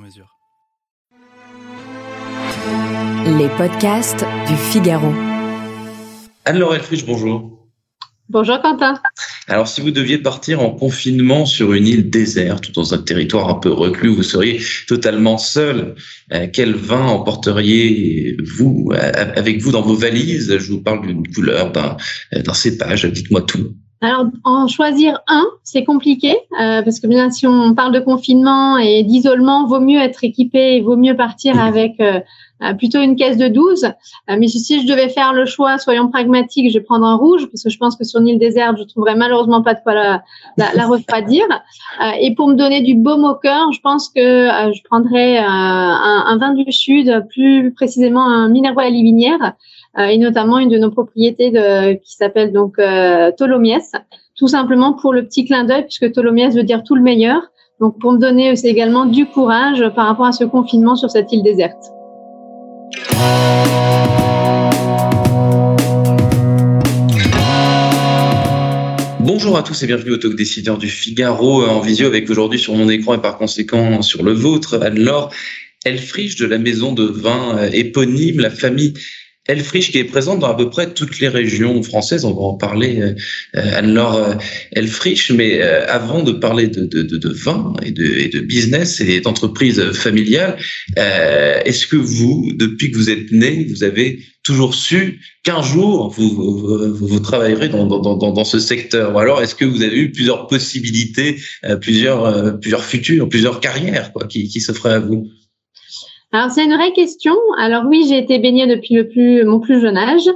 mesure. Les podcasts du Figaro. Anne-Laure Elfrich, bonjour. Bonjour Quentin. Alors, si vous deviez partir en confinement sur une île déserte ou dans un territoire un peu reclus, vous seriez totalement seul. Euh, quel vin emporteriez-vous euh, avec vous dans vos valises? Je vous parle d'une couleur, d'un, d'un cépage. Dites-moi tout. Alors, en choisir un, c'est compliqué, euh, parce que bien si on parle de confinement et d'isolement, vaut mieux être équipé, il vaut mieux partir avec euh, euh, plutôt une caisse de 12. Euh, mais si je devais faire le choix, soyons pragmatiques, je vais prendre un rouge, parce que je pense que sur une île déserte, je trouverais malheureusement pas de quoi la, la, la refroidir. Euh, et pour me donner du baume au cœur, je pense que je prendrais un, un, vin du Sud, plus précisément un Minervois à Livinière, et notamment une de nos propriétés qui s'appelle donc euh, Tolomiès, tout simplement pour le petit clin d'œil, puisque Tolomiès veut dire tout le meilleur. Donc pour me donner aussi également du courage par rapport à ce confinement sur cette île déserte. Bonjour à tous et bienvenue au Talk Décideur du Figaro en visio avec aujourd'hui sur mon écran et par conséquent sur le vôtre, Anne-Laure Elfrich de la maison de vin éponyme, la famille Elfrich qui est présente dans à peu près toutes les régions françaises. On va en parler, euh, Anne-Laure euh, Elfrich. Mais euh, avant de parler de, vin et de, business et d'entreprise familiale, euh, est-ce que vous, depuis que vous êtes né, vous avez toujours su qu'un jour vous, travaillerez dans, ce secteur? Ou alors est-ce que vous avez eu plusieurs possibilités, plusieurs, plusieurs futurs, plusieurs carrières quoi, qui, qui s'offraient à vous? Alors c'est une vraie question. Alors oui, j'ai été baignée depuis le plus mon plus jeune âge.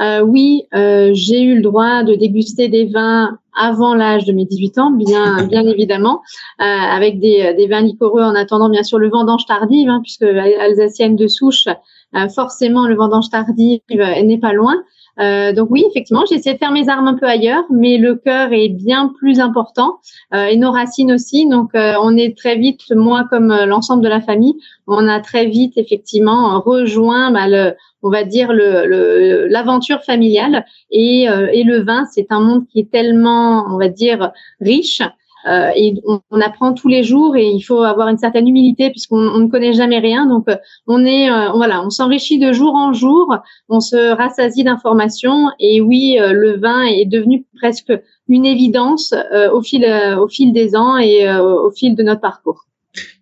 Euh, oui, euh, j'ai eu le droit de déguster des vins avant l'âge de mes 18 ans, bien bien évidemment, euh, avec des, des vins liquoreux en attendant bien sûr le vendange tardive, hein, puisque alsacienne de souche, euh, forcément le vendange tardive n'est pas loin. Euh, donc oui, effectivement, j'ai essayé de faire mes armes un peu ailleurs, mais le cœur est bien plus important euh, et nos racines aussi. Donc euh, on est très vite, moi comme euh, l'ensemble de la famille, on a très vite effectivement rejoint, bah, le, on va dire le l'aventure familiale et, euh, et le vin, c'est un monde qui est tellement, on va dire, riche euh, on, on, apprend tous les jours et il faut avoir une certaine humilité puisqu'on ne connaît jamais rien. Donc euh, on est euh, voilà, on s'enrichit de jour en jour, on se rassasie d'informations et oui, euh, le vin est devenu presque une évidence au fil au fil des ans et au fil de notre parcours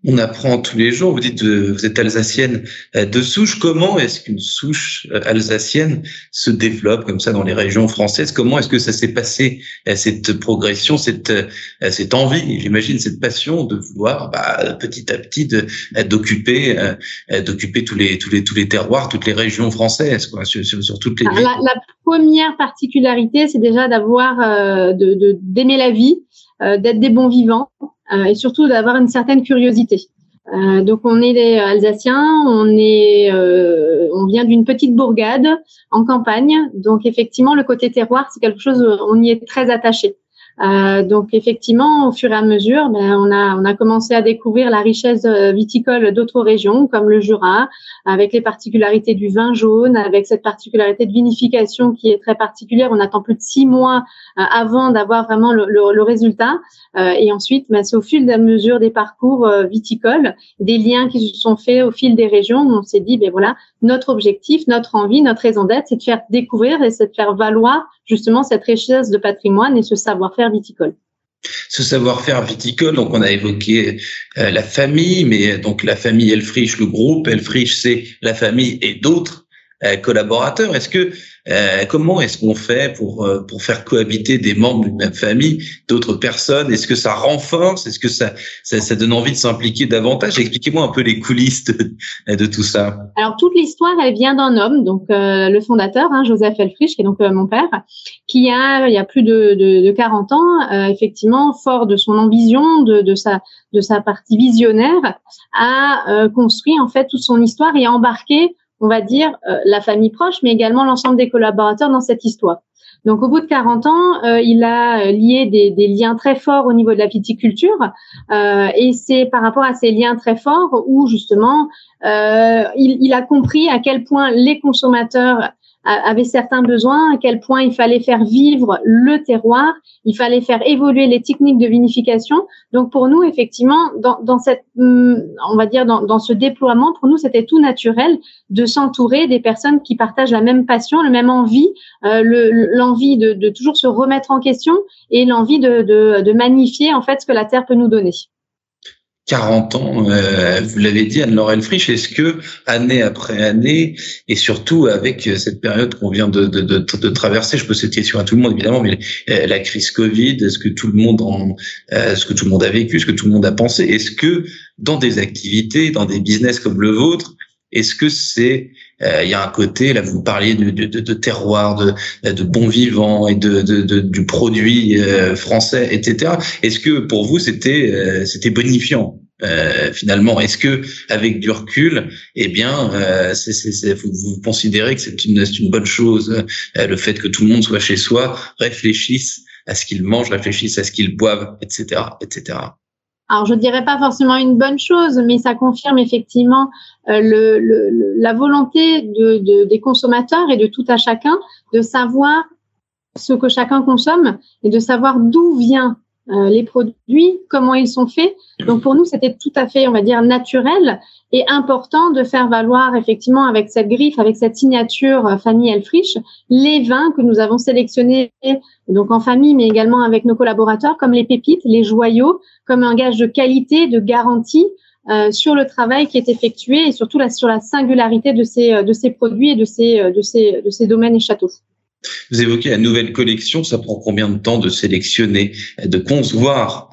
on apprend tous les jours. Vous dites, euh, vous êtes alsacienne euh, de souche. Comment est-ce qu'une souche euh, alsacienne se développe comme ça dans les régions françaises? Comment est-ce que ça s'est passé cette progression, cette cette envie, j'imagine cette passion de vouloir bah, petit à petit d'occuper d'occuper tous les tous les tous les terroirs, toutes les régions françaises, quoi, sur, sur, toutes les. La, la, première particularité, c'est déjà d'avoir de d'aimer la vie, d'être des bons vivants euh, et surtout d'avoir une certaine curiosité. Euh, donc on est des Alsaciens, on est, euh, on vient d'une petite bourgade en campagne, donc effectivement le côté terroir c'est quelque chose on y est très attaché. Euh, donc effectivement, au fur et à mesure, ben, on a on a commencé à découvrir la richesse euh, viticole d'autres régions comme le Jura, avec les particularités du vin jaune, avec cette particularité de vinification qui est très particulière. On attend plus de six mois euh, avant d'avoir vraiment le, le, le résultat. Euh, et ensuite, ben, c'est au fil et à mesure des parcours viticoles, des liens qui se sont faits au fil des régions. On s'est dit, ben voilà, notre objectif, notre envie, notre raison d'être, c'est de faire découvrir et c'est de faire valoir justement cette richesse de patrimoine et ce savoir-faire viticole. Ce savoir-faire viticole, donc on a évoqué euh, la famille, mais donc la famille Elfrich, le groupe Elfrich, c'est la famille et d'autres collaborateurs. Est-ce que euh, comment est-ce qu'on fait pour euh, pour faire cohabiter des membres d'une même famille, d'autres personnes? Est-ce que ça renforce? Est-ce que ça, ça, ça donne envie de s'impliquer davantage? Expliquez-moi un peu les coulisses de, tout ça. Alors toute l'histoire, elle vient d'un homme, donc euh, le fondateur, hein, Joseph Elfrich, qui est donc mon père, qui a il y a plus de, de, de 40 ans, effectivement, fort de son ambition, de, de sa de sa partie visionnaire, a construit en fait toute son histoire et a embarqué on va dire, euh, la famille proche, mais également l'ensemble des collaborateurs dans cette histoire. Donc, au bout de 40 ans, euh, il a lié des, liens très forts au niveau de la viticulture, euh, et c'est par rapport à ces liens très forts où justement, il, il, a compris à quel point les consommateurs avait certains besoins, à quel point il fallait faire vivre le terroir, il fallait faire évoluer les techniques de vinification. Donc pour nous, effectivement, dans, dans cette, hum, on va dire dans, dans ce déploiement, pour nous, c'était tout naturel de s'entourer des personnes qui partagent la même passion, la même envie, euh, l'envie de, de, toujours se remettre en question et l'envie de, de, de magnifier en fait ce que la terre peut nous donner. 40 ans, euh, vous l'avez dit, Anne-Laure Elfrich, est-ce que année après année, et surtout avec euh, cette période qu'on vient de, de, de, de, traverser, je pose cette question à tout le monde évidemment, mais euh, la crise Covid, est-ce que tout le monde en, ce que tout le monde a vécu, ce que tout le monde a pensé, est-ce que dans des activités, dans des business comme le vôtre, est-ce que c'est il y a un côté là vous parliez de, de, de terroir, de, de bon vivant et de, de, du produit français, etc. Est-ce que pour vous c'était c'était bonifiant? Euh, finalement Est-ce que avec du recul, eh bien, euh, c'est, c'est, vous, vous, considérez que c'est une, une bonne chose euh, le fait que tout le monde soit chez soi, réfléchisse à ce qu'il mange, réfléchisse à ce qu'il boive, etc., etc. Alors, je dirais pas forcément une bonne chose, mais ça confirme effectivement euh, le, le, la volonté de, de, des consommateurs et de tout à chacun de savoir ce que chacun consomme et de savoir d'où vient euh, les produits, comment ils sont faits. Donc pour nous, c'était tout à fait, on va dire, naturel et important de faire valoir effectivement avec cette griffe, avec cette signature euh, famille Elfrich, les vins que nous avons sélectionnés donc en famille, mais également avec nos collaborateurs, comme les pépites, les joyaux, comme un gage de qualité, de garantie. Euh, sur le travail qui est effectué et surtout sur la singularité de ces, de ces produits et de ces, de ces, de ces domaines et châteaux. Vous évoquez la nouvelle collection, ça prend combien de temps de sélectionner, de concevoir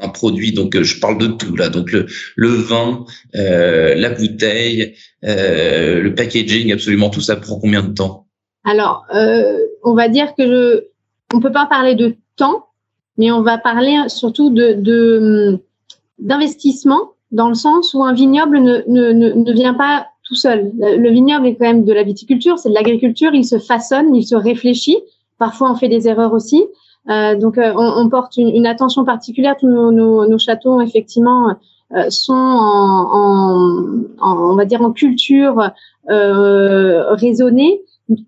un, produit? Donc je parle de tout là, donc le, vin, euh, la bouteille, euh, le packaging, absolument tout ça prend combien de temps? Alors, euh, on va dire que je, on peut pas parler de temps, mais on va parler surtout de d'investissement dans le sens où un vignoble ne, ne, ne vient pas tout seul. Le vignoble est quand même de la viticulture, c'est de l'agriculture, il se façonne, il se réfléchit. Parfois, on fait des erreurs aussi. Euh, donc, euh, on, on, porte une, une, attention particulière. Tous nos, nos, nos châteaux, effectivement, euh, sont en, en, on va dire, en culture euh, raisonnée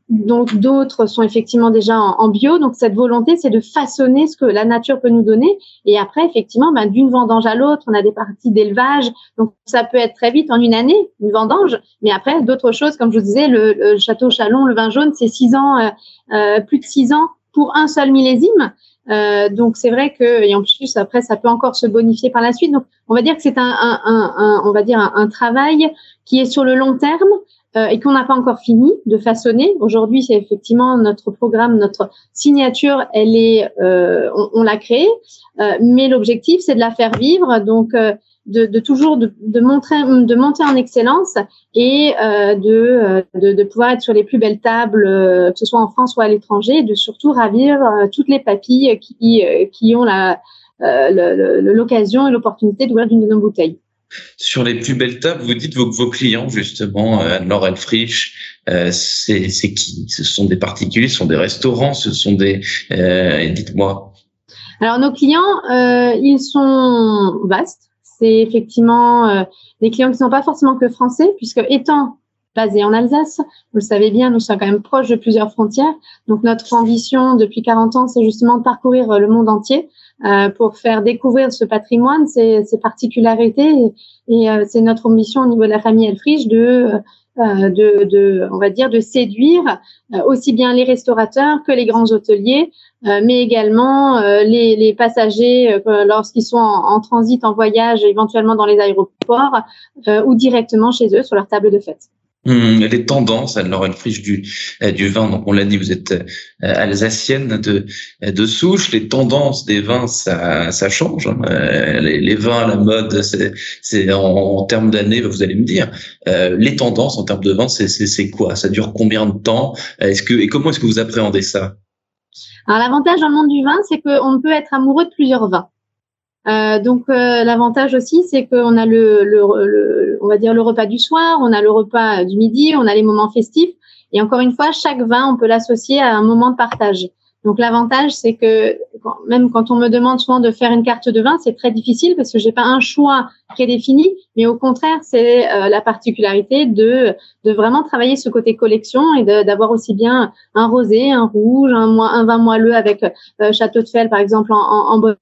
donc d'autres sont effectivement déjà en, bio. Donc cette volonté, c'est de façonner ce que la nature peut nous donner. Et après, effectivement, ben, d'une vendange à l'autre, on a des parties d'élevage. Donc ça peut être très vite en une année, une vendange. Mais après, d'autres choses, comme je vous disais, le, château Chalon, le vin jaune, c'est six ans, euh, euh, plus de six ans pour un seul millésime. Euh, donc c'est vrai que et en plus après ça peut encore se bonifier par la suite. Donc on va dire que c'est un, un, un, on va dire un, travail qui est sur le long terme euh, et qu'on n'a pas encore fini de façonner. Aujourd'hui, c'est effectivement notre programme, notre signature, elle est, euh, on, l'a créée, euh, mais l'objectif, c'est de la faire vivre, donc de, de, toujours de, de, montrer, de monter en excellence et de, de, de, pouvoir être sur les plus belles tables, que ce soit en France ou à l'étranger, et de surtout ravir toutes les papilles qui, qui ont la l'occasion et l'opportunité d'ouvrir une de nos bouteilles. Sur les plus belles tables, vous dites vos, vos clients, justement, euh, Anne-Laure Elfrich, euh, c'est qui? Ce sont des particuliers, ce sont des restaurants, ce sont des... Euh, dites-moi. Alors, nos clients, ils sont vastes. C'est effectivement des clients qui ne sont pas forcément que français, puisque étant basés en Alsace, vous le savez bien, nous sommes quand même proches de plusieurs frontières. Donc, notre ambition depuis 40 ans, c'est justement de parcourir le monde entier euh, pour faire découvrir ce patrimoine, ses, ses particularités. Et, euh, c'est notre ambition au niveau de la famille Elfrich de, euh, de, de, on va dire, de séduire aussi bien les restaurateurs que les grands hôteliers, mais également les, les, passagers lorsqu'ils sont en, en, transit, en voyage, éventuellement dans les aéroports ou directement chez eux sur leur table de fête. Hum, les tendances, elle friche du euh, du vin, donc on l'a dit, vous êtes euh, alsacienne de de souche. Les tendances des vins, ça ça change. Hein. Euh, les, vins à la mode, c'est en, en, termes d'années, vous allez me dire. Les tendances en termes de vin, c'est quoi? Ça dure combien de temps? Est-ce que et comment est-ce que vous appréhendez ça? Alors l'avantage dans le monde du vin, c'est qu'on peut être amoureux de plusieurs vins. Euh, donc euh, l'avantage aussi, c'est qu'on a le, le, le, on va dire le repas du soir, on a le repas du midi, on a les moments festifs. Et encore une fois, chaque vin, on peut l'associer à un moment de partage. Donc l'avantage, c'est que même quand on me demande souvent de faire une carte de vin, c'est très difficile parce que j'ai pas un choix prédéfini, mais au contraire, c'est euh, la particularité de de vraiment travailler ce côté collection et d'avoir aussi bien un rosé, un rouge, un, un vin moelleux avec euh, Château de Fel par exemple en, en, en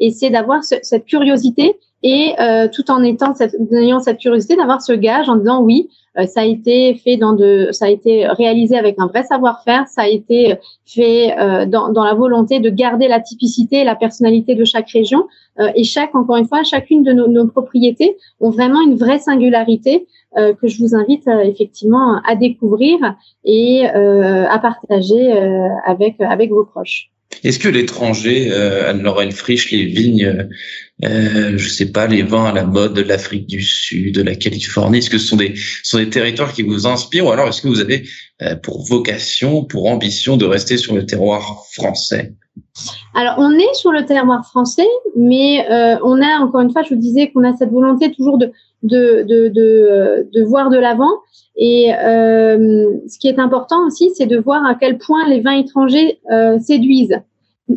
et c'est d'avoir cette curiosité et euh, tout en étant cette, ayant cette curiosité d'avoir ce gage en disant oui, euh, ça a été fait dans de, ça a été réalisé avec un vrai savoir-faire, ça a été fait euh, dans, dans, la volonté de garder la typicité et la personnalité de chaque région. Euh, et chaque, encore une fois, chacune de nos, nos propriétés ont vraiment une vraie singularité que je vous invite effectivement à découvrir et à partager avec avec vos proches. Est-ce que l'étranger, euh, Anne-Laure friche les vignes, euh, je sais pas, les vins à la mode de l'Afrique du Sud, de la Californie, est-ce que ce sont des, sont des territoires qui vous inspirent? Ou alors est-ce que vous avez euh, pour vocation, pour ambition de rester sur le terroir français? Alors, on est sur le terroir français, mais euh, on a, encore une fois, je vous disais qu'on a cette volonté toujours de, de, de, de, de voir de l'avant. Et euh, ce qui est important aussi, c'est de voir à quel point les vins étrangers euh, séduisent.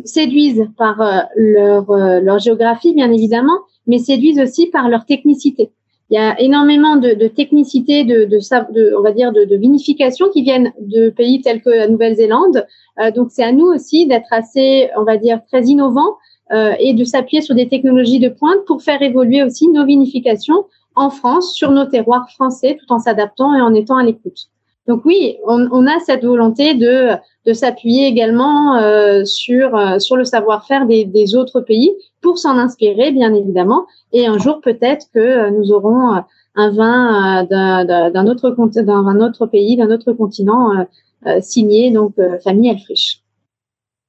Séduisent par euh, leur, euh, leur géographie, bien évidemment, mais séduisent aussi par leur technicité. Il y a énormément de, de technicité, de, de, de, on va dire, de, de, vinification qui viennent de pays tels que la Nouvelle-Zélande. Euh, donc, c'est à nous aussi d'être assez, on va dire, très innovants euh, et de s'appuyer sur des technologies de pointe pour faire évoluer aussi nos vinifications en France, sur nos terroirs français, tout en s'adaptant et en étant à l'écoute. Donc oui, on, on, a cette volonté de, de s'appuyer également euh, sur, euh, sur le savoir-faire des, des, autres pays pour s'en inspirer, bien évidemment. Et un jour, peut-être que euh, nous aurons euh, un vin d'un autre, d'un autre pays, d'un autre continent signé, donc famille Elfrich.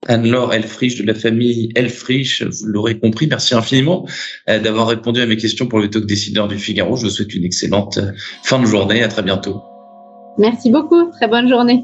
Anne-Laure Elfrich de la famille Elfrich, vous l'aurez compris, merci infiniment d'avoir répondu à mes questions pour le talk décideur du Figaro. Je vous souhaite une excellente fin de journée. À très bientôt. Merci beaucoup. Très bonne journée.